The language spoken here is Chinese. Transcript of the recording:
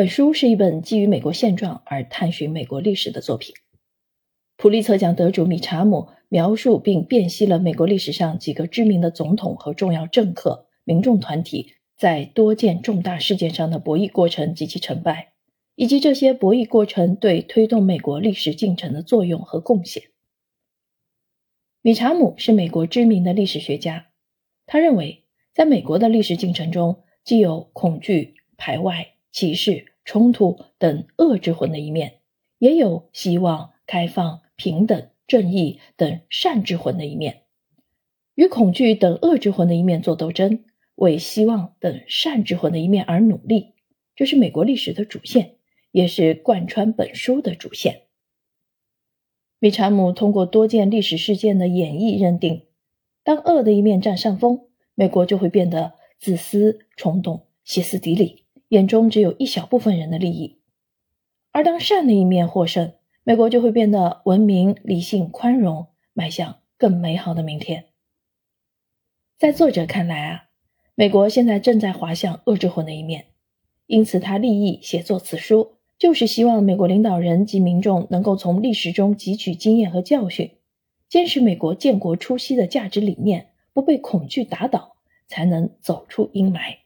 本书是一本基于美国现状而探寻美国历史的作品。普利策奖得主米查姆描述并辨析了美国历史上几个知名的总统和重要政客、民众团体在多件重大事件上的博弈过程及其成败，以及这些博弈过程对推动美国历史进程的作用和贡献。米查姆是美国知名的历史学家，他认为，在美国的历史进程中，既有恐惧、排外。歧视、冲突等恶之魂的一面，也有希望、开放、平等、正义等善之魂的一面。与恐惧等恶之魂的一面做斗争，为希望等善之魂的一面而努力，这是美国历史的主线，也是贯穿本书的主线。米查姆通过多件历史事件的演绎认定，当恶的一面占上风，美国就会变得自私、冲动、歇斯底里。眼中只有一小部分人的利益，而当善的一面获胜，美国就会变得文明、理性、宽容，迈向更美好的明天。在作者看来啊，美国现在正在滑向恶之魂的一面，因此他立意写作此书，就是希望美国领导人及民众能够从历史中汲取经验和教训，坚持美国建国初期的价值理念，不被恐惧打倒，才能走出阴霾。